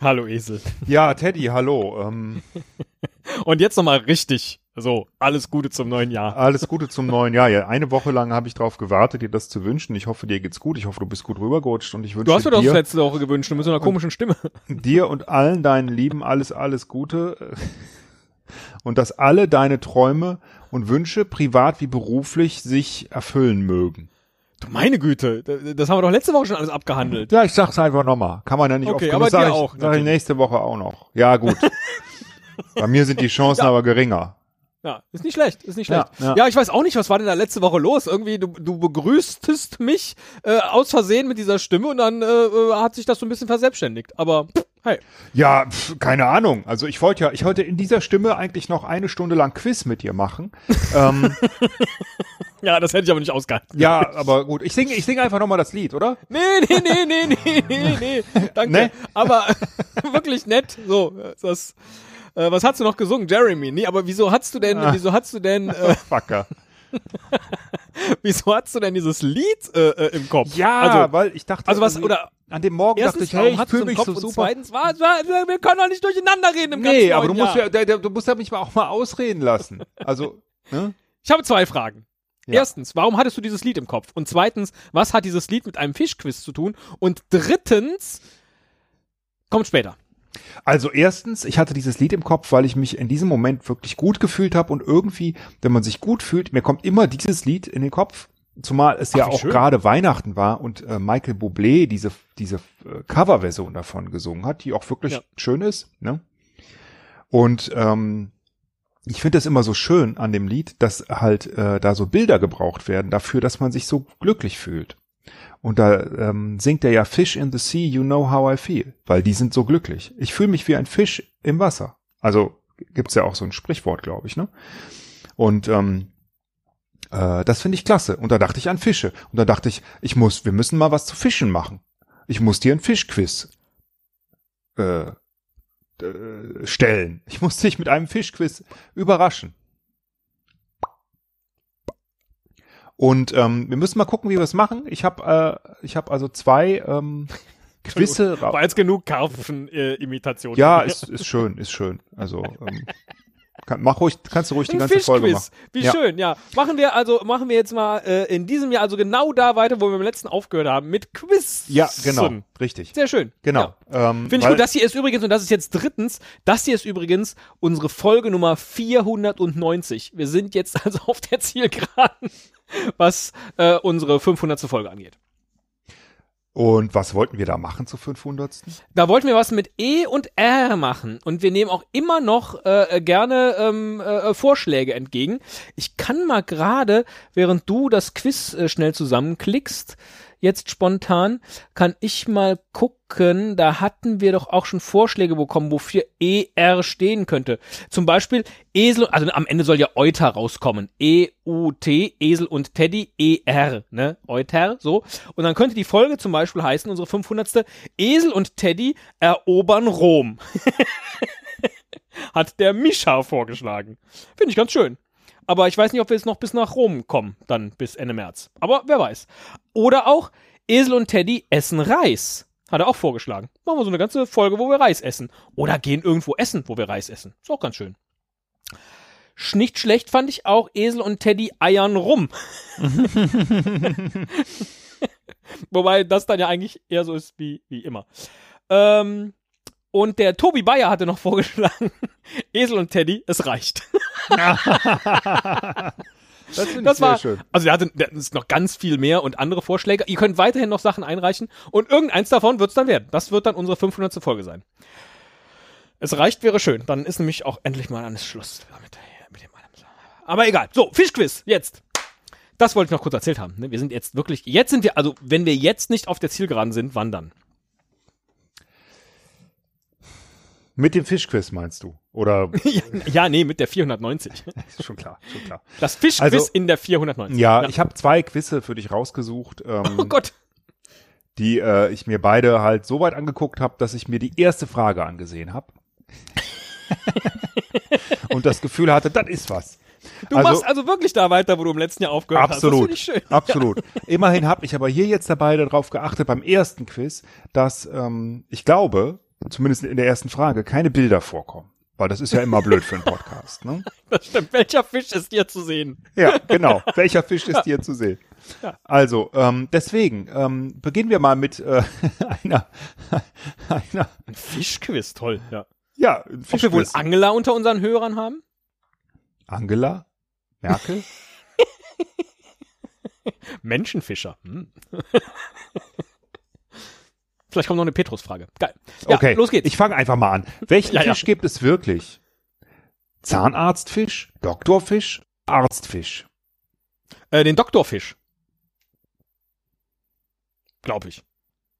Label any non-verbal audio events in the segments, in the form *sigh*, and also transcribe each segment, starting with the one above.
Hallo Esel. Ja, Teddy, hallo. Ähm, *laughs* Und jetzt nochmal richtig. So, alles Gute zum neuen Jahr. alles Gute zum neuen Jahr. Ja, eine Woche lang habe ich darauf gewartet, dir das zu wünschen. Ich hoffe, dir geht's gut. Ich hoffe, du bist gut rübergerutscht und ich wünsche Du hast mir das dir, letzte Woche gewünscht, mit so einer komischen Stimme. dir und allen deinen Lieben alles, alles Gute. *laughs* Und dass alle deine Träume und Wünsche, privat wie beruflich, sich erfüllen mögen. Du meine Güte, das haben wir doch letzte Woche schon alles abgehandelt. Ja, ich sag's einfach nochmal. Kann man ja nicht Okay, oft aber genug. Sag dir ich, auch, Sag ich nächste Woche auch noch. Ja, gut. Bei mir sind die Chancen *laughs* aber geringer. Ja, ist nicht schlecht, ist nicht Ja, schlecht. Ja, ja. ich weiß auch nicht, was war denn da letzte Woche los? Irgendwie, du, du begrüßtest mich äh, aus Versehen mit dieser Stimme und dann äh, äh, hat sich das so ein bisschen verselbstständigt. Aber hey, Ja, pf, keine Ahnung. Also ich wollte ja, ich wollte in dieser Stimme eigentlich noch eine Stunde lang Quiz mit dir machen. *laughs* ähm, ja, das hätte ich aber nicht ausgehalten. ja, aber gut. Ich singe, ich singe einfach nochmal das Lied, oder? Nee, nee, nee, nee, nee, nee, nee. *laughs* Danke. Nee? Aber wirklich nett. So, das. Äh, was hast du noch gesungen? Jeremy. Nee, aber wieso hast du denn, Ah. wieso hast du denn, *laughs* äh, Fucker. *laughs* wieso hast du denn dieses Lied äh, äh, im Kopf? Ja, also, weil ich dachte, also was, oder an dem Morgen dachte erstens, ich, hey, ich hast du fühle mich Kopf so und super. zweitens, was, was, wir können doch nicht durcheinander reden im ganzen Nee, aber du musst ja, du musst ja mich auch mal ausreden lassen. Also, ne? Ich habe zwei Fragen. Ja. Erstens, warum hattest du dieses Lied im Kopf? Und zweitens, was hat dieses Lied mit einem Fischquiz zu tun? Und drittens, kommt später. Also erstens, ich hatte dieses Lied im Kopf, weil ich mich in diesem Moment wirklich gut gefühlt habe und irgendwie, wenn man sich gut fühlt, mir kommt immer dieses Lied in den Kopf. Zumal es ja Ach, wie auch schön. gerade Weihnachten war und äh, Michael Bublé diese diese äh, Coverversion davon gesungen hat, die auch wirklich Ja. schön ist. Ne? Und ähm, ich finde es immer so schön an dem Lied, dass halt äh, da so Bilder gebraucht werden dafür, dass man sich so glücklich fühlt. Und da ähm, singt er ja Fish in the sea, you know how I feel, weil die sind so glücklich. Ich fühle mich wie ein Fisch im Wasser. Also gibt's ja auch so ein Sprichwort, glaube ich, ne? Und ähm, äh, das finde ich klasse. Und da dachte ich an Fische. Und da dachte ich, ich muss, wir müssen mal was zu Fischen machen. Ich muss dir ein Fischquiz äh, äh, stellen. Ich muss dich mit einem Fischquiz überraschen. Und ähm, wir müssen mal gucken, wie wir es machen. Ich habe äh, ich habe also zwei ähm, *laughs* Quizze. War jetzt genug Karpfen-Imitation. Ja, *laughs* ist, ist schön, ist schön. Also ähm, kann, mach ruhig, kannst du ruhig die Ein ganze Folge Fischquiz. machen. Wie Ja. schön, ja. Machen wir also, machen wir jetzt mal äh, in diesem Jahr also genau da weiter, wo wir im letzten aufgehört haben, mit Quiz. Ja, genau, richtig. Sehr schön. Genau. Ja. Ähm, Finde ich gut. Das hier ist übrigens, und das ist jetzt drittens, das hier ist übrigens unsere Folge Nummer 490. Wir sind jetzt also auf der Zielgeraden, was äh, unsere 500. Folge angeht. Und was wollten wir da machen zu 500. Da wollten wir was mit E und R machen und wir nehmen auch immer noch äh, gerne ähm, äh, Vorschläge entgegen. Ich kann mal gerade, während du das Quiz äh, schnell zusammenklickst, jetzt spontan, kann ich mal gucken, da hatten wir doch auch schon Vorschläge bekommen, wofür ER stehen könnte. Zum Beispiel Esel, also am Ende soll ja Euter rauskommen. E-U-T, Esel und Teddy, E-R, ne? Euter, so. Und dann könnte die Folge zum Beispiel heißen, unsere 500. Esel und Teddy erobern Rom. *laughs* Hat der Mischa vorgeschlagen. Finde ich ganz schön. Aber ich weiß nicht, ob wir jetzt noch bis nach Rom kommen, dann bis Ende März. Aber wer weiß. Oder auch Esel und Teddy essen Reis. Hat er auch vorgeschlagen. Machen wir so eine ganze Folge, wo wir Reis essen. Oder gehen irgendwo essen, wo wir Reis essen. Ist auch ganz schön. Sch- Nicht schlecht fand ich auch Esel und Teddy eiern rum. *laughs* Wobei das dann ja eigentlich eher so ist wie, wie immer. Ähm, und der Tobi Bayer hatte noch vorgeschlagen, *laughs* Esel und Teddy, es reicht. Das Das sehr war, schön. also der hatte, der ist noch ganz viel mehr und andere Vorschläge. Ihr könnt weiterhin noch Sachen einreichen und irgendeins davon wird es dann werden. Das wird dann unsere 500. Folge sein. Es reicht, wäre schön. Dann ist nämlich auch endlich mal alles Schluss damit. Mit dem. Aber egal. So, Fischquiz, jetzt. Das wollte ich noch kurz erzählt haben. ne? Wir sind jetzt wirklich, jetzt sind wir, also wenn wir jetzt nicht auf der Zielgeraden sind, wann dann? Mit dem Fischquiz meinst du? Oder? *laughs* ja, ja, nee, mit der 490. *laughs* ist schon klar, schon klar. Das Fischquiz Also- in der 490. Ja, ich habe zwei Quizze für dich rausgesucht, *laughs* Oh ähm, Gott. die äh, ich mir beide halt so weit angeguckt habe, dass ich mir die erste Frage angesehen habe. und das Gefühl hatte, das ist was. Du also- machst also wirklich da weiter, wo du im letzten Jahr aufgehört Absolut, hast. Schön. absolut. Immerhin habe ich aber hier jetzt dabei darauf geachtet beim ersten Quiz, dass ähm, ich glaube, zumindest in der ersten Frage, keine Bilder vorkommen. Weil das ist ja immer blöd für einen Podcast. Ne? *laughs* Das stimmt. Welcher Fisch ist dir zu sehen? Ja, genau. *laughs* Welcher Fisch ist hier zu sehen? Ja. Also, ähm, deswegen ähm, beginnen wir mal mit äh, *laughs* einer, einer, Ein Fischquiz, toll. Ja. ja, ein Ob wir wohl Fischquiz. Angler unter unseren Hörern haben? Angela Merkel? Menschenfischer. Hm. Vielleicht kommt noch eine Petrus-Frage. Geil. Ja, okay, los geht's. Ich fange einfach mal an. Welchen *laughs* Ja, ja. Fisch gibt es wirklich? Zahnarztfisch, Doktorfisch, Arztfisch. äh, den Doktorfisch. Glaube ich.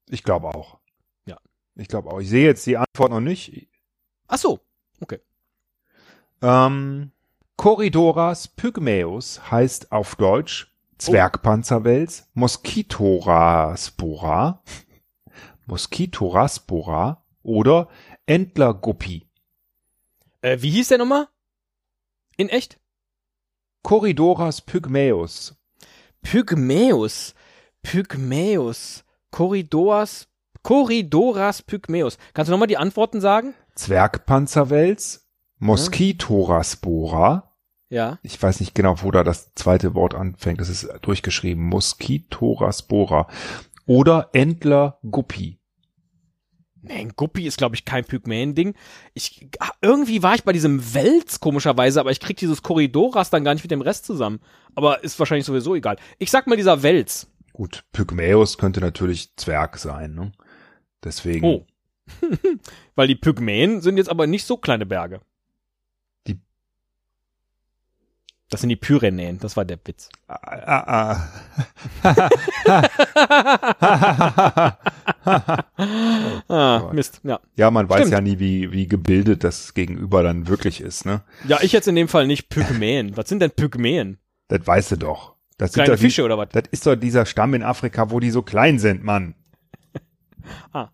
Ich glaube auch. Ja. Ich glaube auch. Ich sehe jetzt die Antwort noch nicht. Ach so. Okay. Ähm, Corridoras pygmaeus heißt auf Deutsch Zwergpanzerwels, Mosquitoraspora, Mosquitoraspora oder Entlerguppi. Äh, wie hieß der nochmal? In echt? Corridoras pygmaeus. Pygmäus. Pygmäus. Korridors. Korridoras Pygmäus. Kannst du nochmal die Antworten sagen? Zwergpanzerwels, Mosquitoraspora. Ja. Ich weiß nicht genau, wo da das zweite Wort anfängt. Das ist durchgeschrieben. Mosquitoraspora. Oder Entlerguppi. Nee, ein Guppi ist, glaube ich, kein Pygmäen-Ding. Ich, ah, irgendwie war ich bei diesem Wels komischerweise, aber ich krieg dieses Korridoras dann gar nicht mit dem Rest zusammen. Aber ist wahrscheinlich sowieso egal. Ich sag mal dieser Wels. Gut, Pygmäus könnte natürlich Zwerg sein, ne? Deswegen. Oh. *laughs* Weil die Pygmäen sind jetzt aber nicht so kleine Berge. Die- Das sind die Pyrenäen, das war der Witz. Ah, ah, ah. *laughs* *laughs* *laughs* Ah, Gott. Mist, ja. ja, man weiß Stimmt. ja nie, wie, wie gebildet das Gegenüber dann wirklich ist, ne? Ja, ich jetzt in dem Fall nicht Pygmäen. Was sind denn Pygmäen? Das weißt du doch. Das sind Kleine doch die, Fische oder was? Das ist doch dieser Stamm in Afrika, wo die so klein sind, Mann. *laughs* Ah.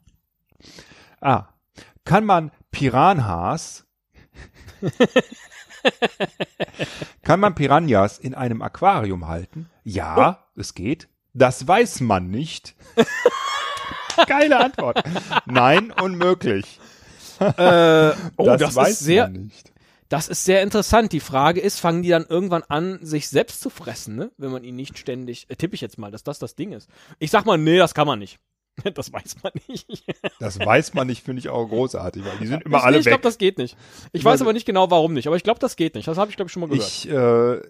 Ah. Kann man Piranhas *laughs* Kann man Piranhas in einem Aquarium halten? Ja, Oh. es geht. Das weiß man nicht. *laughs* Geile Antwort. Nein, unmöglich. Äh, oh, das, ist sehr, man nicht. das ist sehr interessant. Die Frage ist, fangen die dann irgendwann an, sich selbst zu fressen, ne? Wenn man ihn nicht ständig, äh, tippe ich jetzt mal, dass das das Ding ist. Ich sag mal, nee, das kann man nicht. *laughs* Das weiß man nicht. Das weiß man nicht, finde ich auch großartig, weil die sind immer ich alle ich glaube, weg. das geht nicht. Ich Ich weiß weiß- aber nicht genau, warum nicht. Aber ich glaube, das geht nicht. Das habe ich, glaube ich, schon mal gehört. Ich äh,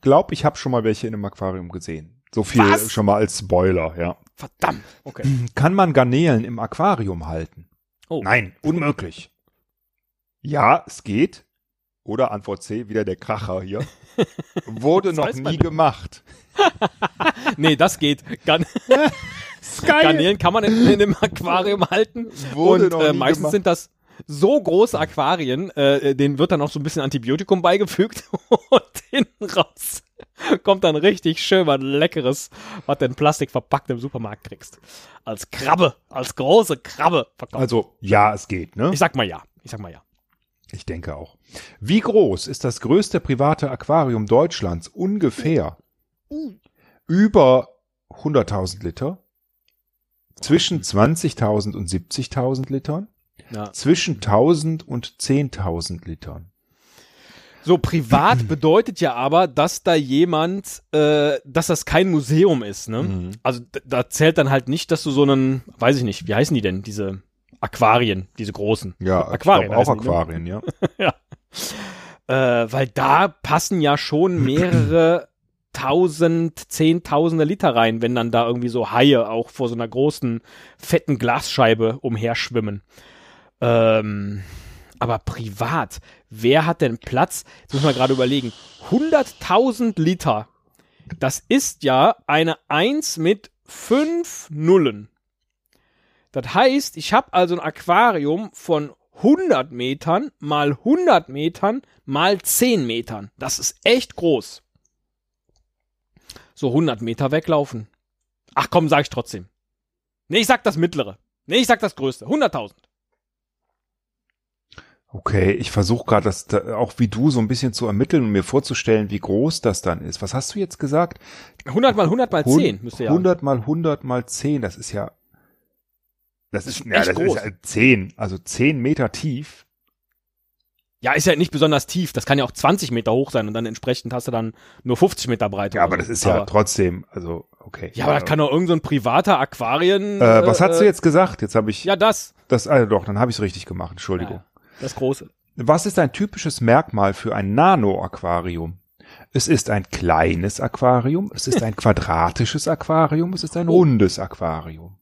glaube, ich habe schon mal welche in einem Aquarium gesehen. So viel Was? schon mal als Spoiler, ja. Verdammt. Okay. *clears throat* Kann man Garnelen im Aquarium halten? Oh. Nein, unmöglich. Ja, es geht. Oder Antwort C, wieder der Kracher hier. *laughs* Wurde noch nie gemacht. *laughs* Nee, das geht. Geil. *laughs* Garnelen kann man in, in einem Aquarium halten. Wurde und noch äh, nie meistens gemacht. sind das so große Aquarien, äh, denen wird dann noch so ein bisschen Antibiotikum beigefügt *laughs* und hinten raus kommt dann richtig schön was Leckeres, was du in Plastik verpackt im Supermarkt kriegst. Als Krabbe, als große Krabbe verkauft. Also, ja, es geht, ne? ich sag mal ja. Ich sag mal ja. Ich denke auch. Wie groß ist das größte private Aquarium Deutschlands? Ungefähr. Über 100.000 Liter. Zwischen 20.000 und 70.000 Litern. Ja. Zwischen 1.000 und 10.000 Litern. So privat *clears throat* bedeutet ja aber, dass da jemand, äh, dass das kein Museum ist, ne? Mhm. Also da zählt dann halt nicht, dass du so einen, weiß ich nicht, wie heißen die denn, diese Aquarien, diese großen. Ja, Aquarien auch die, ne? Aquarien, *laughs* ja. Äh, weil da passen ja schon mehrere *clears throat* tausend, zehntausende Liter rein, wenn dann da irgendwie so Haie auch vor so einer großen, fetten Glasscheibe umherschwimmen. Ähm, aber privat, wer hat denn Platz? Jetzt muss man gerade überlegen. 100.000 Liter. Das ist ja eine 1 mit 5 Nullen. Das heißt, ich habe also ein Aquarium von 100 Metern mal 100 Metern mal 10 Metern. Das ist echt groß. So 100 Meter weglaufen. Ach komm, sag ich trotzdem. Nee, ich sag das mittlere. Nee, ich sag das größte. 100.000. Okay, ich versuche gerade das da, auch wie du so ein bisschen zu ermitteln und mir vorzustellen, wie groß das dann ist. Was hast du jetzt gesagt? 100 mal 100 mal 10 müsste ja. 100 mal 100 mal 10, das ist ja das ist, ja, echt das groß. ist ja 10, also 10 Meter tief. Ja, ist ja nicht besonders tief. Das kann ja auch 20 Meter hoch sein und dann entsprechend hast du dann nur 50 Meter Breite. Ja, aber so. das ist ja Aber- trotzdem, also okay. Ja, aber das kann doch irgend so ein privater Aquarien. äh, was hast du äh, jetzt gesagt? Jetzt habe ich Ja, das. das ah, doch, dann habe ich es richtig gemacht. Entschuldigung. Ja, das große. Was ist ein typisches Merkmal für ein Nano-Aquarium? Es ist ein kleines Aquarium, es ist ein *laughs* quadratisches Aquarium, es ist ein Oh. rundes Aquarium.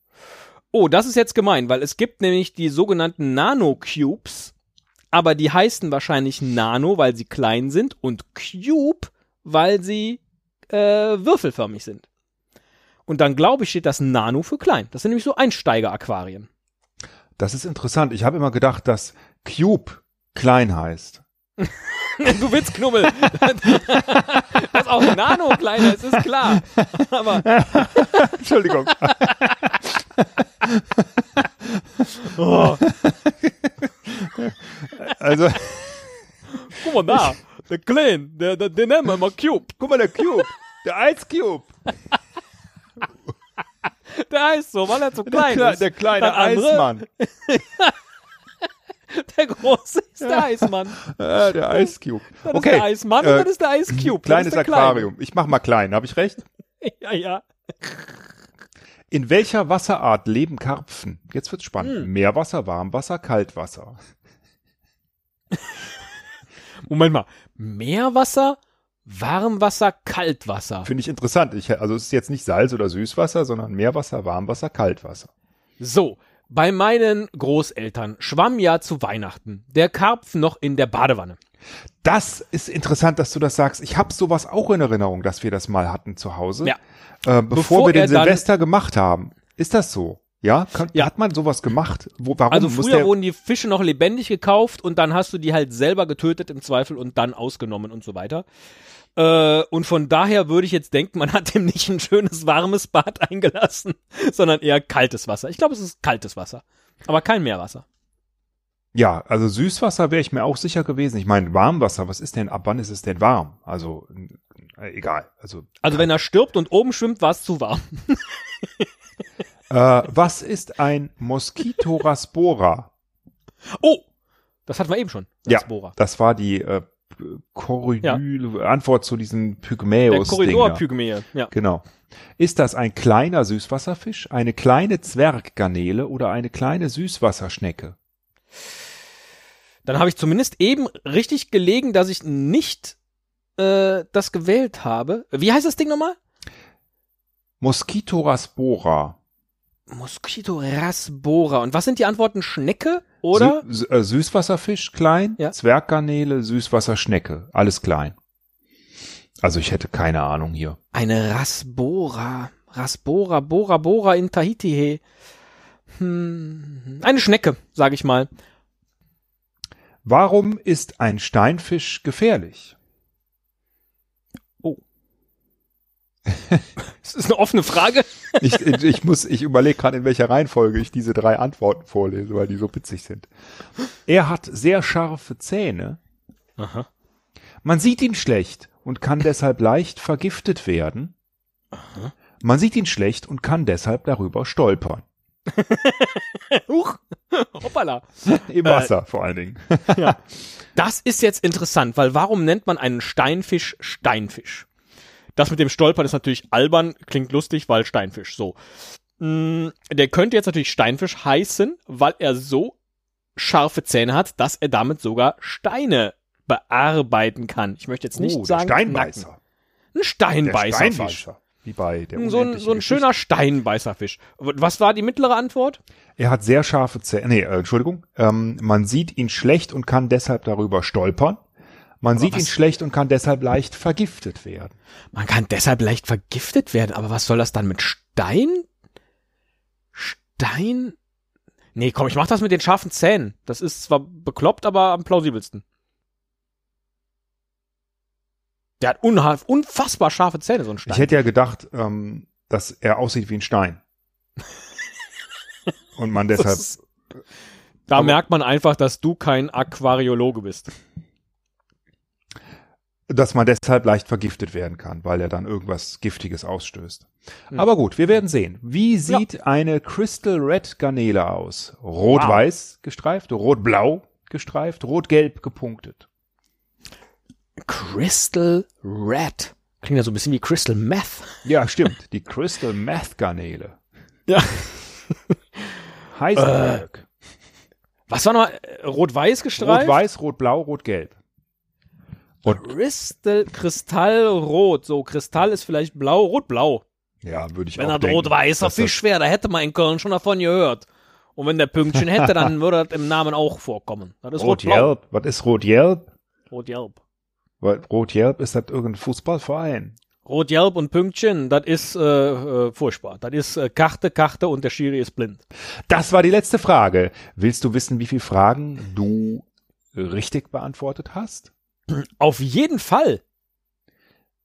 Oh, das ist jetzt gemein, weil es gibt nämlich die sogenannten Nano-Cubes, aber die heißen wahrscheinlich Nano, weil sie klein sind und Cube, weil sie äh, würfelförmig sind. Und dann glaube ich, steht das Nano für klein. Das sind nämlich so Einsteiger-Aquarien. Das ist interessant. Ich habe immer gedacht, dass Cube klein heißt. *laughs* du willst Knubbel. *laughs* Dass auch Nano kleiner ist, ist klar. Aber *laughs* Entschuldigung. oh, Also, guck mal da, der Klein, der, der, den nennen wir mal Cube. guck mal, der Cube. Der Ice Cube. Der heißt so, weil er zu Der, klein Kle ist. der kleine Eismann. *laughs* Der große ist der Eismann. *laughs* Äh, der Ice Cube. Das Okay. ist der Eismann äh, und das ist der Ice Cube. Kleines. Aquarium. Ich mach mal klein, habe ich recht? *laughs* Ja, ja. In welcher Wasserart leben Karpfen? Jetzt wird's spannend. Hm. Meerwasser, Warmwasser, Kaltwasser. Moment mal. Meerwasser, Warmwasser, Kaltwasser. Finde ich interessant. Ich, also es ist jetzt nicht Salz- oder Süßwasser, sondern Meerwasser, Warmwasser, Kaltwasser. So, bei meinen Großeltern schwamm ja zu Weihnachten der Karpfen noch in der Badewanne. Das ist interessant, dass du das sagst. Ich habe sowas auch in Erinnerung, dass wir das mal hatten zu Hause. Ja. Äh, bevor, Bevor wir den er Silvester gemacht haben. Ist das so? Ja? Kann, Ja. Hat man sowas gemacht? Wo, warum Also früher wurden die Fische noch lebendig gekauft und dann hast du die halt selber getötet im Zweifel und dann ausgenommen und so weiter. Äh, und von daher würde ich jetzt denken, man hat dem nicht ein schönes warmes Bad *laughs* eingelassen, sondern eher kaltes Wasser. Ich glaube, es ist kaltes Wasser, aber kein Meerwasser. Ja, also Süßwasser wäre ich mir auch sicher gewesen. Ich meine, Warmwasser, was ist denn, ab wann ist es denn warm? Also, äh, egal. Also, Also wenn er stirbt und oben schwimmt, war es zu warm. *laughs* äh, was ist ein Moskitoraspora? Oh, das hatten wir eben schon. Ja, Bohrer. das war die äh, Korridül Antwort zu diesen Der Pygmäus. Korridorpygmäe. Ja. Genau. Ist das ein kleiner Süßwasserfisch, eine kleine Zwerggarnele oder eine kleine Süßwasserschnecke? Dann habe ich zumindest eben richtig gelegen, dass ich nicht äh, das gewählt habe. Wie heißt das Ding nochmal? Moskitoraspora. Mosquito Rasbora. Und was sind die Antworten? Schnecke oder? Sü äh, Süßwasserfisch klein, Ja. Zwerggarnele, Süßwasserschnecke, alles klein. Also ich hätte keine Ahnung hier. Eine Rasbora. Rasbora, Bora, Bora in Tahiti. Hey. Hm, eine Schnecke, sage ich mal. Warum ist ein Steinfisch gefährlich? *laughs* Das ist eine offene Frage. Ich, ich, muss, ich überlege gerade, in welcher Reihenfolge ich diese drei Antworten vorlese, weil die so witzig sind. Er hat sehr scharfe Zähne. Aha. Man sieht ihn schlecht und kann *laughs* deshalb leicht vergiftet werden. Man sieht ihn schlecht und kann deshalb darüber stolpern. *laughs* Huch. Hoppala. Im Wasser vor allen Dingen. Das ist jetzt interessant, weil warum nennt man einen Steinfisch Steinfisch? Das mit dem Stolpern ist natürlich albern, klingt lustig, weil Steinfisch, so. Mm, Der könnte jetzt natürlich Steinfisch heißen, weil er so scharfe Zähne hat, dass er damit sogar Steine bearbeiten kann. Ich möchte jetzt nicht oh, sagen, Steinbeißer. knacken. Ein Der Steinbeißerfisch. Steinbeißer. Wie bei der So ein, so ein schöner Steinbeißerfisch. Was war die mittlere Antwort? Er hat sehr scharfe Zähne. Nee, äh, Entschuldigung. Ähm, man sieht ihn schlecht und kann deshalb darüber stolpern. Man sieht ihn schlecht und kann deshalb leicht vergiftet werden. Man kann deshalb leicht vergiftet werden, aber was soll das dann mit Stein? Stein? Nee, komm, ich mach das mit den scharfen Zähnen. Das ist zwar bekloppt, aber am plausibelsten. Der hat unfassbar scharfe Zähne, so ein Stein. Ich hätte ja gedacht, ähm, dass er aussieht wie ein Stein. *laughs* Und man deshalb. Ist- da Aber- merkt man einfach, dass du kein Aquariologe bist. Dass man deshalb leicht vergiftet werden kann, weil er dann irgendwas Giftiges ausstößt. Hm. Aber gut, wir werden sehen. Wie sieht eine Crystal Red Garnele aus? Rot-weiß gestreift, rot-blau gestreift, rot-gelb gepunktet. Crystal Red. Klingt ja so ein bisschen wie Crystal Meth. Ja, stimmt. Die Crystal Meth Garnele. Ja. Heisenberg. Was war noch? äh, Rot-Weiß gestreift? Rot-weiß, rot-blau, rot-gelb. Und Crystal, Kristallrot. So, Kristall ist vielleicht blau, rot-blau. ja, würde ich Wenn auch denken. rot-weißer dass das- Fisch wäre, da hätte man in Köln schon davon gehört. Und wenn der Pünktchen hätte, dann *laughs* würde das im Namen auch vorkommen. Das ist. Rot-Jelb. Was ist? Rot-Jelb. Weil Rot-Jelb ist das irgendein Fußballverein. Rot-Jelb und Pünktchen, das ist äh, äh, furchtbar. Das ist äh, Karte, Karte und der Schiri ist blind. Das war die letzte Frage. Willst du wissen, wie viele Fragen du richtig beantwortet hast? Auf jeden Fall.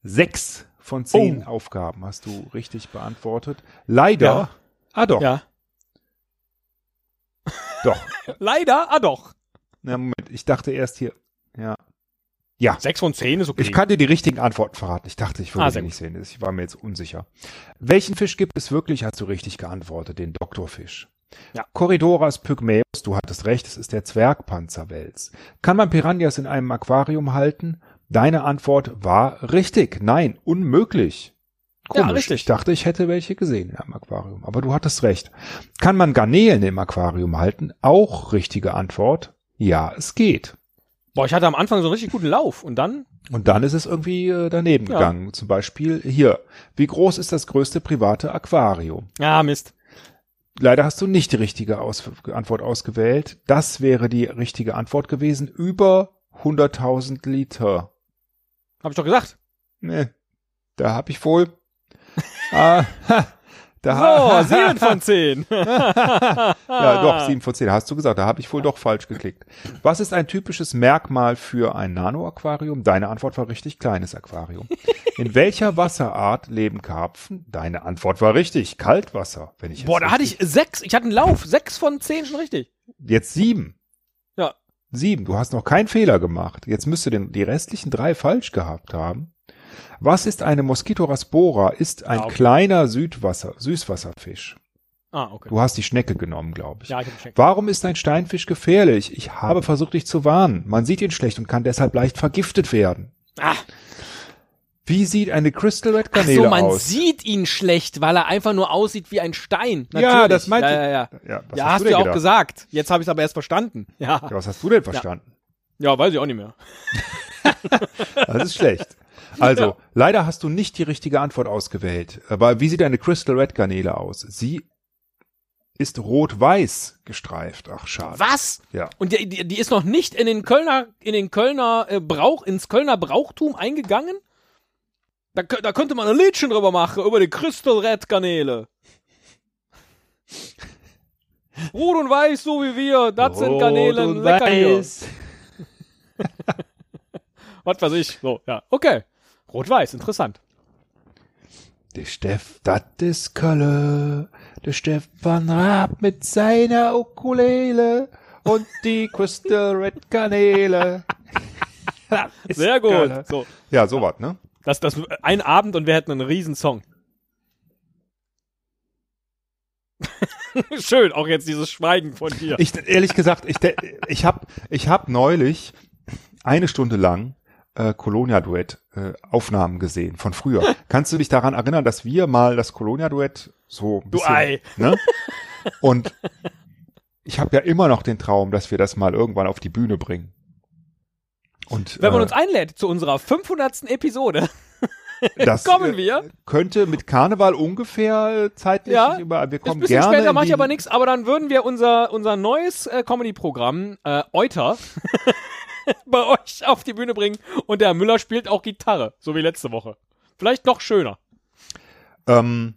Sechs von zehn Oh. Aufgaben hast du richtig beantwortet. Leider. Ja. Ah doch, Ja. doch. *laughs* Leider, ah doch. Na, Moment, ich dachte erst hier. Ja. Ja. Sechs von zehn ist okay. Ich kann dir die richtigen Antworten verraten. Ich dachte, ich würde Ah, sie nicht sehen. Ich war mir jetzt unsicher. Welchen Fisch gibt es wirklich? Hast du richtig geantwortet. Den Doktorfisch. Ja. Corridoras pygmäus, du hattest recht, es ist der Zwergpanzerwels. Kann man Piranhas in einem Aquarium halten? Deine Antwort war richtig. Nein, unmöglich. Ja, Komisch. richtig. Ich dachte, ich hätte welche gesehen in einem Aquarium. Aber du hattest recht. Kann man Garnelen im Aquarium halten? Auch richtige Antwort. Ja, es geht. Boah, ich hatte am Anfang so einen richtig guten Lauf und dann Und dann ist es irgendwie äh, daneben Ja. gegangen. Zum Beispiel hier. Wie groß ist das größte private Aquarium? Ah, Mist. Leider hast du nicht die richtige Aus Antwort ausgewählt. Das wäre die richtige Antwort gewesen. Über 100.000 Liter. Hab ich doch gesagt. Nee, da hab ich wohl. *laughs* ah, ha, da So, ha- sieben von zehn. *laughs* ja, doch, 7 von 10. Hast du gesagt, da habe ich wohl doch falsch geklickt. Was ist ein typisches Merkmal für ein Nano-Aquarium? Deine Antwort war richtig, kleines Aquarium. In welcher Wasserart leben Karpfen? Deine Antwort war richtig, Kaltwasser. Wenn ich Boah, da hatte ich richtig- sechs. Ich hatte einen Lauf. Sechs von zehn schon richtig. Jetzt sieben. Ja. Sieben. Du hast noch keinen Fehler gemacht. Jetzt müsst du den, die restlichen drei falsch gehabt haben. Was ist eine Mosquitoraspora? Ist ein Ah, okay. kleiner Südwasser, Süßwasserfisch. Ah, okay. Du hast die Schnecke genommen, glaube ich. Ja, ich geschenkt. Warum ist ein Steinfisch gefährlich? Ich habe versucht, dich zu warnen. Man sieht ihn schlecht und kann deshalb leicht vergiftet werden. Ah, Wie sieht eine Crystal Red ach Garnele so, man aus? sieht ihn schlecht, weil er einfach nur aussieht wie ein Stein. Ja, Natürlich. das meinte ja, ja, ja. Ja, ja, hast, hast du ja auch gedacht? gesagt. Jetzt habe ich es aber erst verstanden. Ja. Ja, was hast du denn verstanden? ja, weiß ich auch nicht mehr. *laughs* Das ist schlecht. Also, Ja. leider hast du nicht die richtige Antwort ausgewählt. Aber wie sieht eine Crystal Red Garnele aus? Sie ist rot-weiß gestreift. Ach, schade. Was? Ja. Und die, die, die ist noch nicht in den Kölner, in den Kölner äh, Brauch, ins Kölner Brauchtum eingegangen? Da, da könnte man ein Liedchen drüber machen, über die Crystal Red Garnele. Rot und weiß, so wie wir, das sind Garnelen, lecker hier. weiß. *laughs* Was weiß ich. So, ja, okay. Rot-weiß, interessant. Der Steff, dat is Kölle. Der Stefan Raab mit seiner Ukulele und die *laughs* Crystal Red. Das *laughs* ist Sehr gut. Kölle. So, Ja, sowas, ne? das, das, ein Abend und wir hätten einen riesen Song. *laughs* Schön, auch jetzt dieses Schweigen von dir. Ich, ehrlich gesagt, ich, ich habe ich hab neulich eine Stunde lang äh, Colonia-Duett äh, Aufnahmen gesehen von früher. *laughs* Kannst du dich daran erinnern, dass wir mal das Colonia-Duett so ein Du bisschen, Ei. ne? *laughs* Und ich habe ja immer noch den Traum, dass wir das mal irgendwann auf die Bühne bringen. Und Wenn man äh, uns einlädt zu unserer 500. Episode, *laughs* das kommen äh, wir. könnte mit Karneval ungefähr äh, zeitlich Ja, über. Wir Ist ein kommen bisschen gerne später mache ich aber nichts, aber dann würden wir unser, unser neues äh, Comedy-Programm, äh, Euter, *laughs* bei euch auf die Bühne bringen und der Müller spielt auch Gitarre, so wie letzte Woche. Vielleicht noch schöner. Ähm,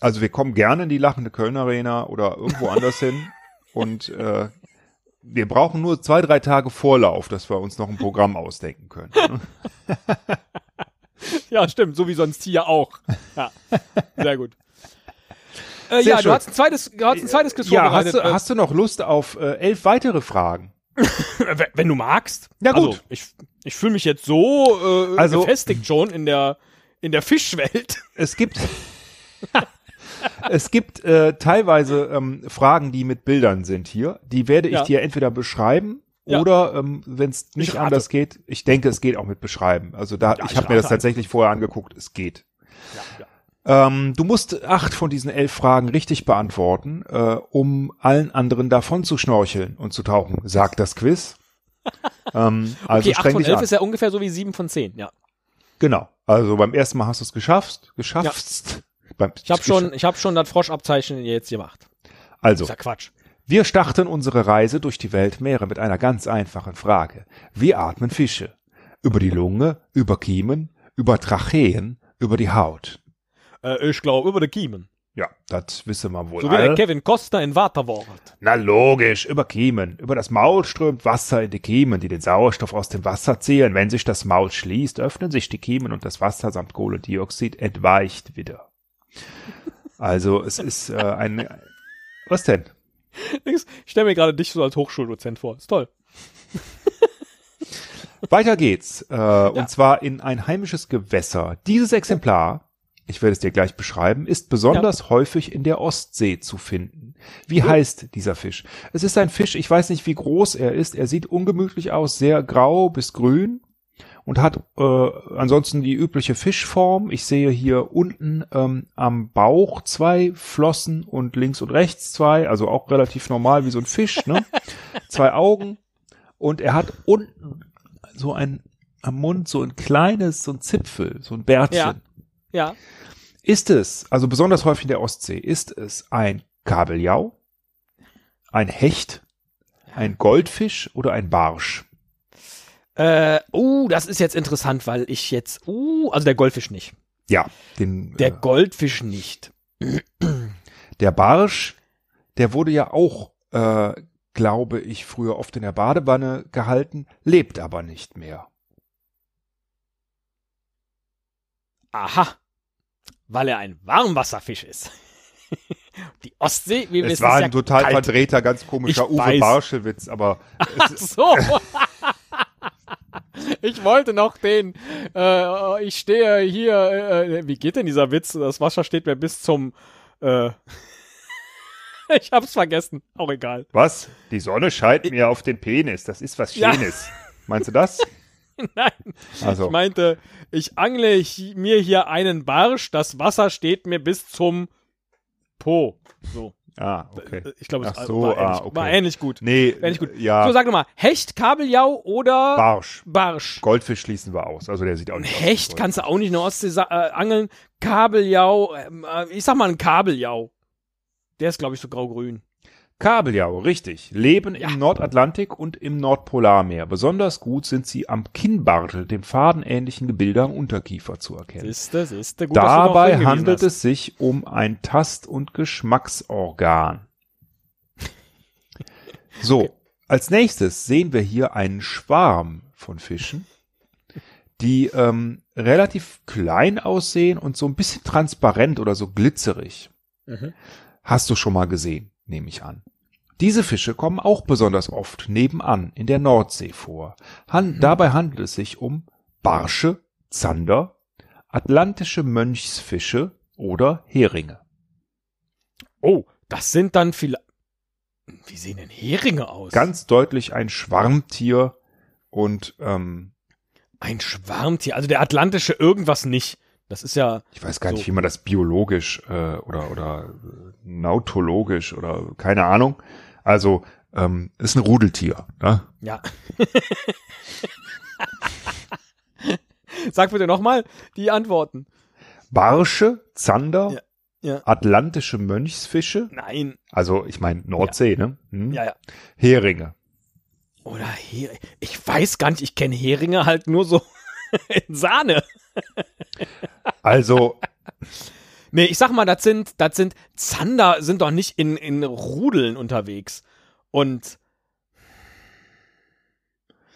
also wir kommen gerne in die lachende Köln Arena oder irgendwo *laughs* anders hin. und äh, wir brauchen nur zwei, drei Tage Vorlauf, dass wir uns noch ein Programm ausdenken können. ne? *laughs* Ja, stimmt, so wie sonst hier auch. Ja, sehr gut. Äh, Sehr ja, schön. du hast ein zweites, du hast ein zweites Quiz Ja, hast du, hast du noch Lust auf äh, elf weitere Fragen? Wenn- du magst. Ja, gut. Also, ich ich fühle mich jetzt so äh, Also- gefestigt schon in der in der Fischwelt. Es gibt es gibt äh, teilweise ähm, Fragen, die mit Bildern sind hier. Die werde ich Ja. dir entweder beschreiben Ja. oder ähm, wenn es nicht anders geht, ich denke, es geht auch mit beschreiben. Also da, Ja, ich ich habe mir das tatsächlich vorher angeguckt. Es geht. Ja, ja. Ähm, du musst acht von diesen elf Fragen richtig beantworten, äh, um allen anderen davon zu schnorcheln und zu tauchen, sagt das Quiz. *laughs* ähm, also Okay, 8 streng von dich 11 an. ist ja ungefähr so wie 7 von 10, ja. Genau. Also beim ersten Mal hast du es geschafft, geschafft. Beim, Ich habe schon, ich hab schon das Froschabzeichen jetzt gemacht. Also, Ist ja Quatsch. wir starten unsere Reise durch die Weltmeere mit einer ganz einfachen Frage. Wie atmen Fische? Über die Lunge, über Kiemen, über Tracheen, über die Haut. Äh, ich glaube, über den Kiemen. Ja, das wissen wir wohl So wie der alle. Kevin Costner in Waterworld. Na logisch, über Kiemen. Über das Maul strömt Wasser in die Kiemen, die den Sauerstoff aus dem Wasser ziehen. Wenn sich das Maul schließt, öffnen sich die Kiemen und das Wasser samt Kohlendioxid entweicht wieder. Also es ist äh, ein... Was denn? Ich stelle mir gerade dich so als Hochschuldozent vor. Ist toll. Weiter geht's. Äh, Und zwar in ein heimisches Gewässer. Dieses Exemplar, ich werde es dir gleich beschreiben, ist besonders häufig in der Ostsee zu finden. Wie heißt dieser Fisch? Es ist ein Fisch, ich weiß nicht, wie groß er ist. Er sieht ungemütlich aus, sehr grau bis grün und hat äh, ansonsten die übliche Fischform. Ich sehe hier unten ähm, am Bauch zwei Flossen und links und rechts zwei, also auch relativ normal wie so ein Fisch, ne? *laughs* zwei Augen und er hat unten so ein am Mund so ein kleines, so ein Zipfel, so ein Bärtchen. Ja. Ja. Ist es, also besonders häufig in der Ostsee, ist es ein Kabeljau, ein Hecht, ein Goldfisch oder ein Barsch? Äh, uh, das ist jetzt interessant, weil ich jetzt, uh, also der Goldfisch nicht. Ja, den, Der äh, Goldfisch nicht. der Barsch, der wurde ja auch, äh, glaube ich, früher oft in der Badewanne gehalten, lebt aber nicht mehr. Aha. Weil er ein Warmwasserfisch ist. *laughs* Die Ostsee, wie wir Es wissen, war ein ja total kalt. verdrehter, ganz komischer Ich Uwe. Barschewitz, aber *laughs* Ach so. *laughs* ich wollte noch den, äh, ich stehe hier, äh, wie geht denn dieser Witz? Das Wasser steht mir bis zum, äh, ich hab's vergessen, auch egal. was? Die Sonne scheint mir auf den Penis, das ist was Ja. Schönes. Meinst du das? *laughs* Nein, Also, ich meinte, ich angle hi- mir hier einen Barsch, das Wasser steht mir bis zum Po. So. ah, okay. Ich glaube, es Ach so, war, ah, ähnlich, okay. war ähnlich gut. Nee, Ähnlich gut. ja, So, sag doch mal, Hecht, Kabeljau oder Barsch. Barsch? Goldfisch schließen wir aus. Also der sieht auch nicht aus. Hecht kannst du auch nicht in der Ostsee äh, angeln. Kabeljau, ähm, äh, ich sag mal ein Kabeljau. Der ist, glaube ich, so grau-grün. Kabeljau, richtig. Leben Ja. im Nordatlantik und im Nordpolarmeer. Besonders gut sind sie am Kinnbartel, dem fadenähnlichen Gebilde am Unterkiefer zu erkennen. Siehste, siehste. Gut, Dabei handelt hast. es sich um ein Tast- und Geschmacksorgan. *laughs* So, als nächstes sehen wir hier einen Schwarm von Fischen, die ähm, relativ klein aussehen und so ein bisschen transparent oder so glitzerig. Mhm. Hast du schon mal gesehen, nehme ich an. Diese Fische kommen auch besonders oft nebenan in der Nordsee vor. Han Dabei handelt es sich um Barsche, Zander, atlantische Mönchsfische oder Heringe. Oh, das sind dann vielleicht. Wie sehen denn Heringe aus? Ganz deutlich ein Schwarmtier und ähm, Ein Schwarmtier. Also der atlantische irgendwas nicht. Das ist ja. ich weiß gar So. nicht, wie man das biologisch äh, oder oder äh, nautologisch oder keine Ahnung. Also ähm, ist ein Rudeltier. Ne? Ja. Sag bitte nochmal die Antworten. Barsche, Zander, Ja. Ja. atlantische Mönchsfische, Nein. also ich meine Nordsee, ne? Hm? Ja, ja. Heringe. Oder Heringe. Ich weiß gar nicht, ich kenne Heringe halt nur so *laughs* in Sahne. Also Nee, ich sag mal, das sind, das sind, Zander sind doch nicht in, in Rudeln unterwegs. Und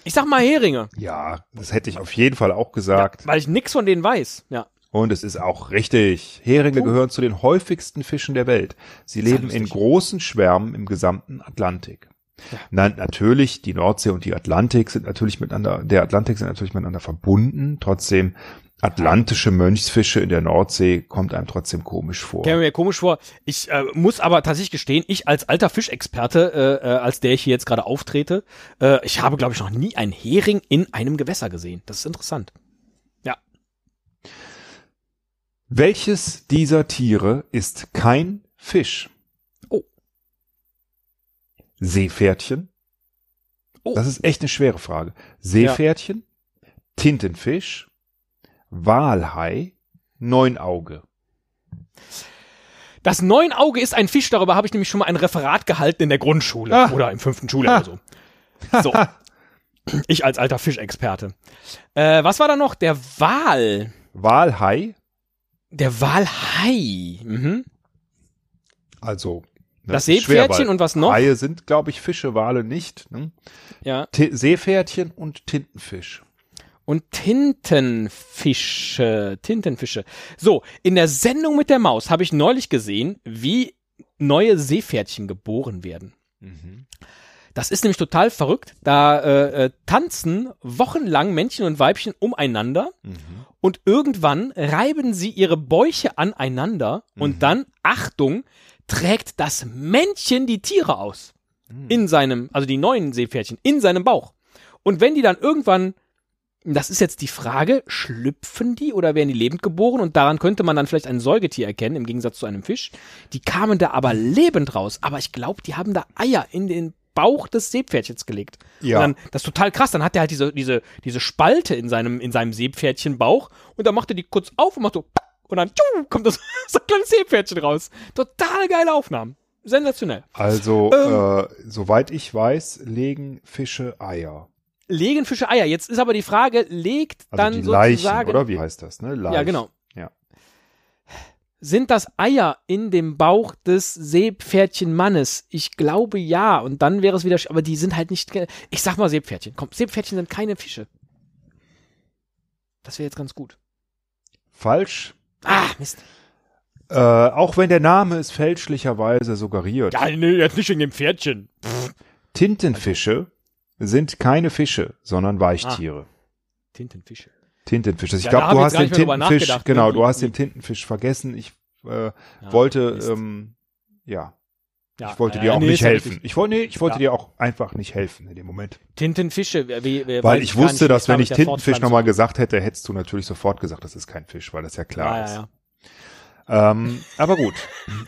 ich sag mal Heringe, Ja, das hätte ich auf jeden Fall auch gesagt. weil ich nix von denen weiß. Ja. Und es ist auch richtig. Heringe Punkt. gehören zu den häufigsten Fischen der Welt. Sie ja leben in großen Schwärmen im gesamten Atlantik. Ja. Nein, natürlich, die Nordsee und die Atlantik sind natürlich miteinander, der Atlantik sind natürlich miteinander verbunden. Trotzdem, atlantische Mönchsfische in der Nordsee kommt einem trotzdem komisch vor. Käme mir komisch vor. Ich äh, muss aber tatsächlich gestehen, ich als alter Fischexperte, äh, äh, als der ich hier jetzt gerade auftrete, äh, ich habe, glaube ich, noch nie einen Hering in einem Gewässer gesehen. Das ist interessant. Ja. Welches dieser Tiere ist kein Fisch? Oh. Seepferdchen? Oh. Das ist echt eine schwere Frage. Seepferdchen, Tintenfisch, Walhai, Neunauge. Das Neunauge ist ein Fisch, darüber habe ich nämlich schon mal ein Referat gehalten in der Grundschule Ah. oder im fünften Schuljahr Ah. oder so. So. *laughs* Ich als alter Fischexperte. Äh, was war da noch? Der Wal. Walhai, Der Walhai. Mhm. also ne, Das Seepferdchen und was noch? Haie sind, glaube ich, Fische, Wale nicht. Ne? Ja. Ti- Seepferdchen und Tintenfisch. Und Tintenfische. Tintenfische. So, in der Sendung mit der Maus habe ich neulich gesehen, wie neue Seepferdchen geboren werden. Das ist nämlich total verrückt. Da äh, äh, tanzen wochenlang Männchen und Weibchen umeinander und irgendwann reiben sie ihre Bäuche aneinander und dann, Achtung, trägt das Männchen die Tiere aus. In seinem, also die neuen Seepferdchen, in seinem Bauch. Und wenn die dann irgendwann, das ist jetzt die Frage, schlüpfen die oder werden die lebend geboren? Und daran könnte man dann vielleicht ein Säugetier erkennen, im Gegensatz zu einem Fisch. Die kamen da aber lebend raus. Aber ich glaube, die haben da Eier in den Bauch des Seepferdchens gelegt. Ja. Und dann, das ist total krass. Dann hat er halt diese, diese, diese Spalte in seinem, in seinem Seepferdchenbauch und dann macht er die kurz auf und macht so, und dann tschu, kommt das, *laughs* so ein kleines Seepferdchen raus. Total geile Aufnahmen. Sensationell. Also, Ähm. äh, soweit ich weiß, legen Fische Eier. Legen Fische Eier. Jetzt ist aber die Frage, legt Also dann die sozusagen. Leichen, oder wie heißt das? Ne? Leichen. Ja, genau. Ja. Sind das Eier in dem Bauch des Seepferdchenmannes? Ich glaube ja. Und dann wäre es wieder, aber die sind halt nicht, ich sag mal Seepferdchen. Komm, Seepferdchen sind keine Fische. Das wäre jetzt ganz gut. Falsch. Ah, Mist. Äh, auch wenn der Name es fälschlicherweise suggeriert. Ja, nee, jetzt nicht wegen dem Pferdchen. Tintenfische sind keine Fische, sondern Weichtiere. Tintenfische. Tintenfische. Ich Ah. Ja, glaube, du ich hast den nicht Tintenfisch, genau, du hast den Tintenfisch vergessen. Ich äh, Ja, wollte, ähm, ja, Ja, ich wollte ja, dir auch nee, nicht helfen. Ich wollte, nee, ich wollte dir auch einfach nicht helfen in dem Moment. Tintenfische. Wie, wie, Weil ich wusste, dass wenn ich Tintenfisch nochmal gesagt hätte, hättest du natürlich sofort gesagt, das ist kein Fisch, weil das ja klar ist. ja, ja. Ähm, aber gut,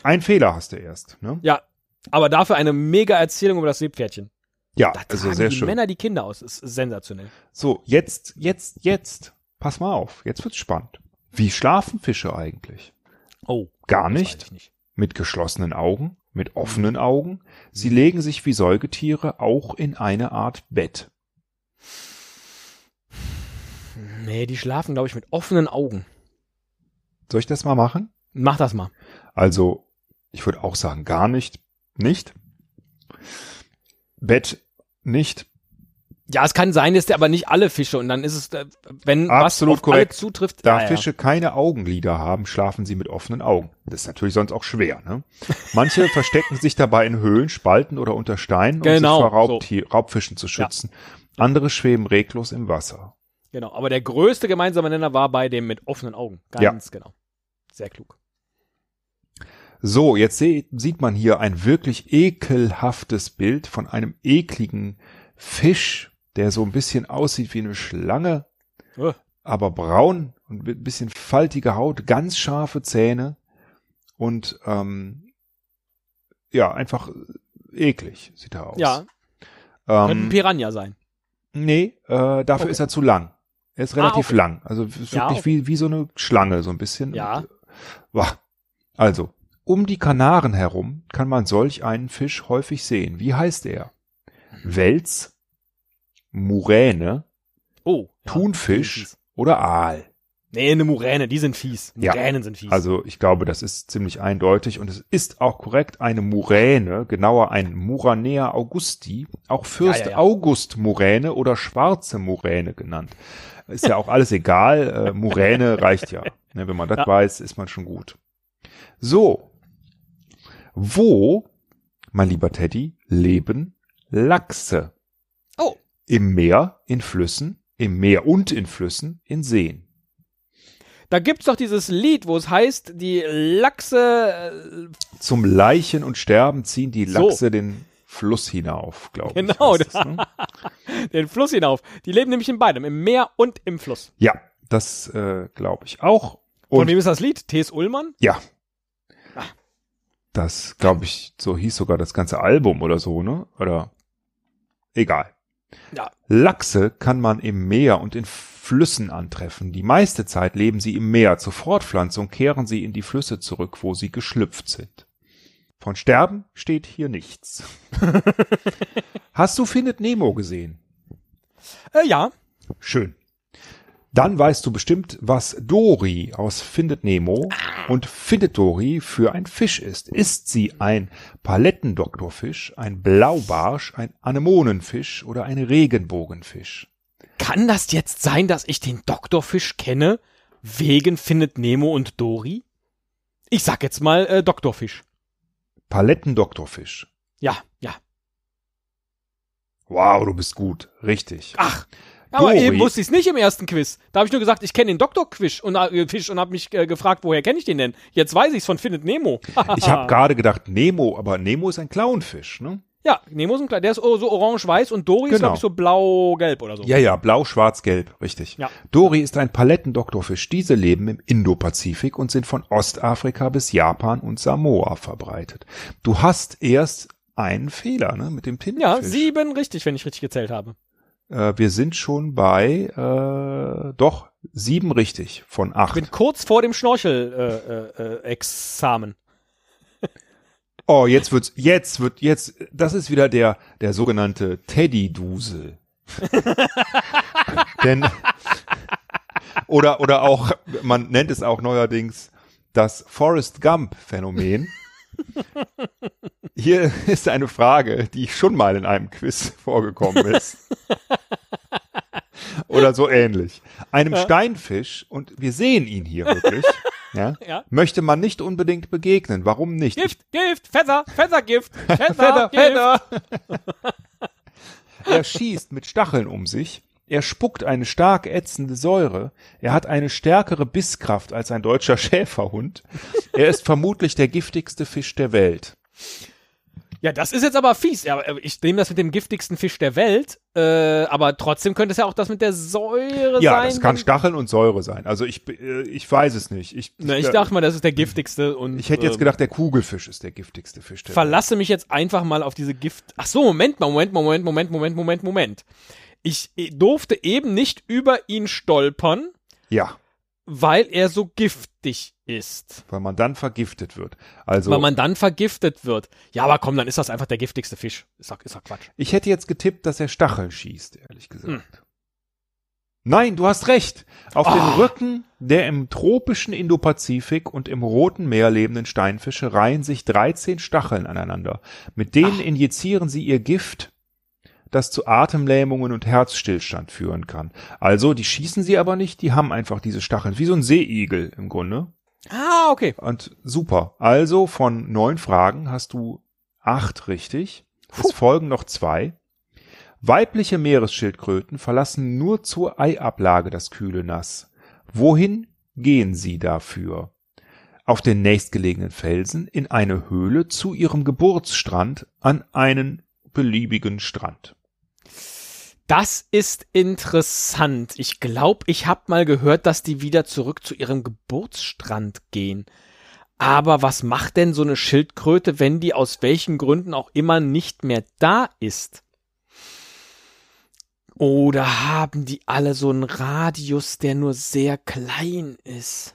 ein Fehler hast du erst. Ne? ja, aber dafür eine mega Erzählung über das Seepferdchen. Ja, Da also sehr die schön. Männer die Kinder aus. Ist sensationell. So, jetzt, jetzt, jetzt. Pass mal auf, jetzt wird's spannend. Wie schlafen Fische eigentlich? Oh. Gar nicht. ich nicht. Mit geschlossenen Augen, mit offenen Augen. Sie legen sich wie Säugetiere auch in eine Art Bett. Nee, die schlafen, glaube ich, mit offenen Augen. Soll ich das mal machen? Mach das mal. Also, ich würde auch sagen, gar nicht. Nicht. Bett nicht. Ja, es kann sein, dass der aber nicht alle Fische und dann ist es, äh, wenn Absolut was auf korrekt. alle zutrifft. Da ja, ja. Fische keine Augenlider haben, schlafen sie mit offenen Augen. Das ist natürlich sonst auch schwer. Ne? Manche *laughs* verstecken sich dabei in Höhlen, Spalten oder unter Steinen, um Genau, sich vor Raubtier, Raubfischen zu schützen. Andere schweben reglos im Wasser. Genau, aber der größte gemeinsame Nenner war bei dem mit offenen Augen. Ganz genau. Sehr klug. So, jetzt se sieht man hier ein wirklich ekelhaftes Bild von einem ekligen Fisch, der so ein bisschen aussieht wie eine Schlange, Uh, aber braun und mit ein bisschen faltige Haut, ganz scharfe Zähne und ähm, ja, einfach eklig sieht er aus. ja, könnte ein ähm, Piranha sein. nee, äh, dafür Okay. ist er zu lang. Er ist Ah, relativ okay. lang, also ist Ja, wirklich wie, wie so eine Schlange, so ein bisschen. Ja. Und, Wah. Also, um die Kanaren herum kann man solch einen Fisch häufig sehen. Wie heißt er? Wels, Muräne, Oh. ja, Thunfisch oder Aal? Nee, eine Muräne, die sind fies. Ja. Muränen sind fies. Also ich glaube, das ist ziemlich eindeutig und es ist auch korrekt eine Muräne, genauer ein Muranea augusti, auch Fürst Ja, ja, ja. August Muräne oder schwarze Muräne genannt. Ist ja auch alles egal, äh, Muräne reicht ja. *laughs* Ne, wenn man das Ja. weiß, ist man schon gut. So, wo, mein lieber Teddy, leben Lachse? oh, Im Meer, in Flüssen, im Meer und in Flüssen, in Seen. da gibt's doch dieses Lied, wo es heißt, die Lachse, äh, Zum Leichen und Sterben ziehen die So. Lachse den Fluss hinauf, glaube Genau, ich. heißt es, ne? *laughs* den Fluss hinauf. Die leben nämlich in beidem, im Meer und im Fluss. Ja, das äh, glaube ich auch. Von Und wem ist das Lied? T.S. Ullmann? ja, Ah. Das glaube ich, so hieß sogar das ganze Album oder so, ne? Oder egal. Ja. Lachse kann man im Meer und in Flüssen antreffen. Die meiste Zeit leben sie im Meer. Zur Fortpflanzung kehren sie in die Flüsse zurück, wo sie geschlüpft sind. Von Sterben steht hier nichts. *laughs* Hast du Findet Nemo gesehen? Äh, ja. Schön. Dann weißt du bestimmt, was Dory aus Findet Nemo und Findet Dory für ein Fisch ist. Ist sie ein Palettendoktorfisch, ein Blaubarsch, ein Anemonenfisch oder ein Regenbogenfisch? Kann das jetzt sein, dass ich den Doktorfisch kenne? Wegen findet Nemo und Dory? Ich sag jetzt mal äh, Doktorfisch. Palettendoktorfisch. Ja, ja. Wow, du bist gut. Richtig. Ach. Aber eben wusste ich es nicht im ersten Quiz. Da habe ich nur gesagt, ich kenne den Doktorfisch und, äh, Fisch und habe mich äh, gefragt, woher kenne ich den denn? Jetzt weiß ich's von Findet Nemo. *laughs* Ich habe gerade gedacht Nemo, aber Nemo ist ein Clownfisch, ne? ja, Nemo ist ein kleiner, der ist so orange-weiß und Dory ist, Genau. glaube ich, so blau-gelb oder so. Ja, ja, blau, schwarz, gelb, richtig. Ja. Dory ist ein Palettendoktorfisch. Diese leben im Indopazifik und sind von Ostafrika bis Japan und Samoa verbreitet. Du hast erst einen Fehler, ne, mit dem Tintenfisch. Ja, sieben richtig, wenn ich richtig gezählt habe. Äh, wir sind schon bei, äh, doch, sieben richtig von Ich acht. bin kurz vor dem Schnorchel-Examen. Äh, äh, Examen. *laughs* Oh, jetzt wird's, jetzt wird, jetzt, das ist wieder der, der sogenannte Teddy-Dusel. *laughs* Denn, oder, oder auch, man nennt es auch neuerdings das Forrest Gump-Phänomen. Hier ist eine Frage, die schon mal in einem Quiz vorgekommen ist. *laughs* Oder so ähnlich. Einem Steinfisch, und wir sehen ihn hier wirklich, *laughs* ja, Ja. möchte man nicht unbedingt begegnen. Warum nicht? Gift, Gift, Feather, Feathergift, Feather, Feather, Gift. *laughs* Feather. er schießt mit Stacheln um sich. Er spuckt eine stark ätzende Säure. Er hat eine stärkere Bisskraft als ein deutscher Schäferhund. Er ist vermutlich der giftigste Fisch der Welt. Ja, das ist jetzt aber fies. Ja, ich nehme das mit dem giftigsten Fisch der Welt, äh, aber trotzdem könnte es ja auch das mit der Säure Ja, sein. das kann Stacheln und Säure sein. Also ich, äh, ich weiß es nicht. Ich, Na, ich dachte mal, das ist der giftigste und ich hätte jetzt äh, gedacht, der Kugelfisch ist der giftigste Fisch der Welt. verlasse mich jetzt einfach mal auf diese Gift. Ach so, Moment, mal, Moment, Moment, Moment, Moment, Moment, Moment. Ich äh, durfte eben nicht über ihn stolpern, Ja, weil er so giftig ist. weil man dann vergiftet wird. Also Weil man dann vergiftet wird. Ja, aber komm, dann ist das einfach der giftigste Fisch. Ist doch, ist doch Quatsch. Ich hätte jetzt getippt, dass er Stacheln schießt, ehrlich gesagt. Hm. Nein, du hast recht. Auf den Ah. Rücken der im tropischen Indopazifik und im Roten Meer lebenden Steinfische reihen sich 13 Stacheln aneinander. Mit denen injizieren sie ihr Gift, das zu Atemlähmungen und Herzstillstand führen kann. Also, die schießen sie aber nicht, die haben einfach diese Stacheln, wie so ein Seeigel im Grunde. Ah, okay. Und super. Also von neun Fragen hast du acht richtig. Es folgen noch zwei. Weibliche Meeresschildkröten verlassen nur zur Eiablage das kühle Nass. Wohin gehen sie dafür? Auf den nächstgelegenen Felsen, in eine Höhle, zu ihrem Geburtsstrand, an einen beliebigen Strand. Das ist interessant. Ich glaube, ich habe mal gehört, dass die wieder zurück zu ihrem Geburtsstrand gehen. Aber was macht denn so eine Schildkröte, wenn die aus welchen Gründen auch immer nicht mehr da ist? Oder haben die alle so einen Radius, der nur sehr klein ist?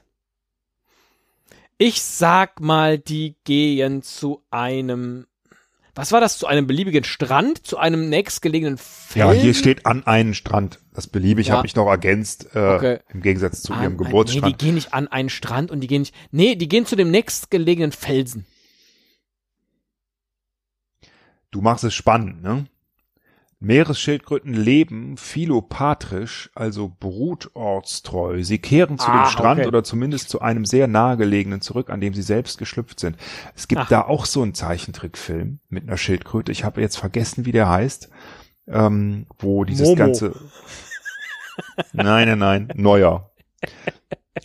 Ich sag mal, die gehen zu einem was war das, zu einem beliebigen Strand, zu einem nächstgelegenen Felsen? Ja, hier steht an einen Strand. Das beliebig Ja. habe ich noch ergänzt, äh, Okay. im Gegensatz zu An ihrem ein- Nee, Geburtsstrand. die gehen nicht an einen Strand und die gehen nicht, nee, die gehen zu dem nächstgelegenen Felsen. Du machst es spannend, ne? Meeresschildkröten leben philopatrisch, also brutortstreu. Sie kehren zu dem Ah, Strand okay. oder zumindest zu einem sehr nahegelegenen zurück, an dem sie selbst geschlüpft sind. Es gibt Ach. da auch so einen Zeichentrickfilm mit einer Schildkröte. Ich habe jetzt vergessen, wie der heißt, ähm, wo dieses Momo. ganze. *laughs* Nein, nein, nein, neuer.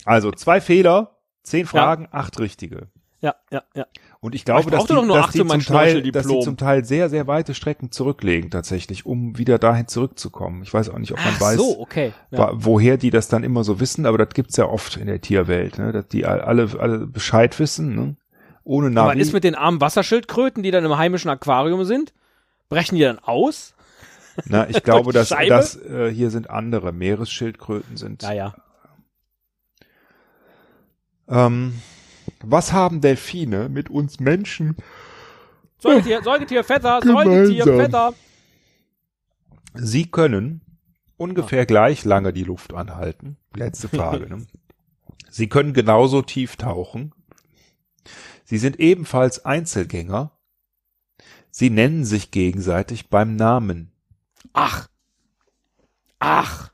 Also zwei Fehler, zehn Fragen, acht richtige. Ja, ja, ja. Und ich Aber glaube, ich dass die, dass, die zum Teil, dass die zum Teil sehr, sehr weite Strecken zurücklegen tatsächlich, um wieder dahin zurückzukommen. Ich weiß auch nicht, ob man Ach weiß, so, okay. Ja. woher die das dann immer so wissen, aber das gibt's ja oft in der Tierwelt, ne? dass die all- alle, alle Bescheid wissen, ne? ohne Aber Navi. ist mit den armen Wasserschildkröten, die dann im heimischen Aquarium sind, brechen die dann aus? Na, ich glaube, *laughs* dass Scheibe? das äh, hier sind andere Meeresschildkröten sind. Naja. Ähm, was haben Delfine mit uns Menschen Säugetier, Säugetiervetter, Gemeinsam. Säugetiervetter. Sie können ungefähr gleich lange die Luft anhalten. Letzte Frage. ne? *laughs* Sie können genauso tief tauchen. Sie sind ebenfalls Einzelgänger. Sie nennen sich gegenseitig beim Namen. Ach. Ach.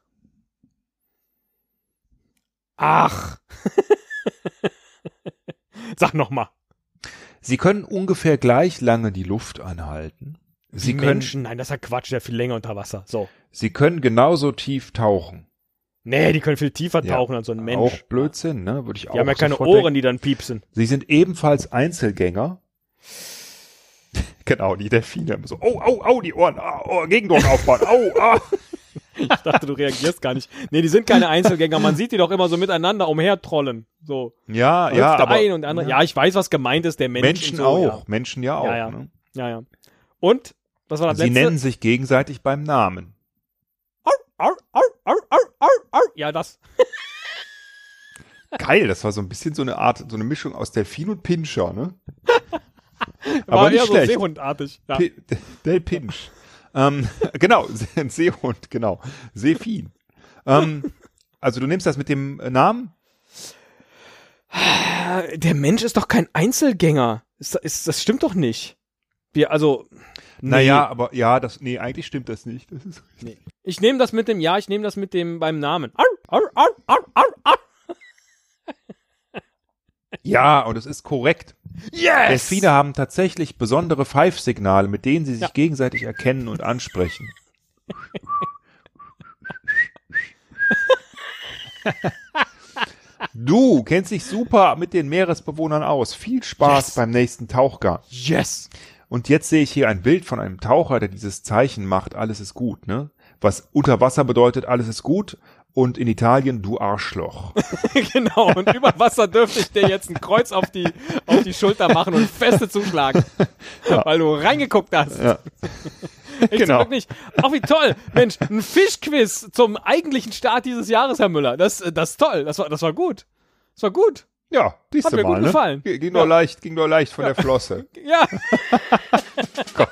Ach. *laughs* *laughs* Sag noch mal. Sie können ungefähr gleich lange die Luft anhalten. Sie Die können, Menschen, nein, das ist ja Quatsch, der viel länger unter Wasser. So. Sie können genauso tief tauchen. Nee, die können viel tiefer Ja, tauchen als so ein Mensch. Auch Blödsinn, ne? Würde ich auch Die haben ja keine Ohren, denken. die dann piepsen. Sie sind ebenfalls Einzelgänger. *laughs* genau, die Delfine. haben So, oh, oh, oh, die Ohren. Oh, Gegendruck aufbauen. Au, ah. *laughs* Ich dachte, du reagierst gar nicht. Nee, die sind keine Einzelgänger. Man sieht die doch immer so miteinander umhertrollen. So. Ja, Hüpft ja, der aber ein und der andere. Ja, ich weiß, was gemeint ist, der Mensch. Menschen so, auch. Menschen ja auch. Ja, ja. Ne? Ja, ja. ja. Und? Was war das Sie letzte? nennen sich gegenseitig beim Namen. Au, au, au, au, au, au, au. Ja, das. *laughs* Geil, das war so ein bisschen so eine Art, so eine Mischung aus Delfin und Pinscher, ne? *laughs* War Aber nicht eher so schlecht. Seehundartig. Ja. Pi- Del Pinch. Ähm, *laughs* genau, ein *laughs* Seehund, genau. Seefin. Ähm, also du nimmst das mit dem Namen? Der Mensch ist doch kein Einzelgänger. Ist, ist, das stimmt doch nicht. Wir, also. nee. Naja, aber ja, das, nee, eigentlich stimmt das nicht. Das ist, Nee. Ich nehme das mit dem, ja, ich nehme das mit dem beim Namen. Au, au, au, au, au. ja, und es ist korrekt. Yes! Delfine haben tatsächlich besondere Pfeifsignale, mit denen sie sich Ja. gegenseitig erkennen und ansprechen. *laughs* Du kennst dich super mit den Meeresbewohnern aus. Viel Spaß Yes. beim nächsten Tauchgang. Yes! Und jetzt sehe ich hier ein Bild von einem Taucher, der dieses Zeichen macht, alles ist gut, ne? Was unter Wasser bedeutet, alles ist gut. Und in Italien, du Arschloch. *laughs* genau, und über Wasser dürfte ich dir jetzt ein Kreuz auf die, auf die Schulter machen und feste zuschlagen. *laughs* Weil du reingeguckt hast. Ja. *laughs* Ich Genau. Glück nicht. Ach, wie toll. Mensch, ein Fischquiz zum eigentlichen Start dieses Jahres, Herr Müller. Das, das ist toll. Das war, das war gut. Das war gut. Ja, siehst Hat mir mal, gut ne? gefallen. Ging ging Ja. nur leicht, ging nur leicht von der Flosse. Ja. Gott.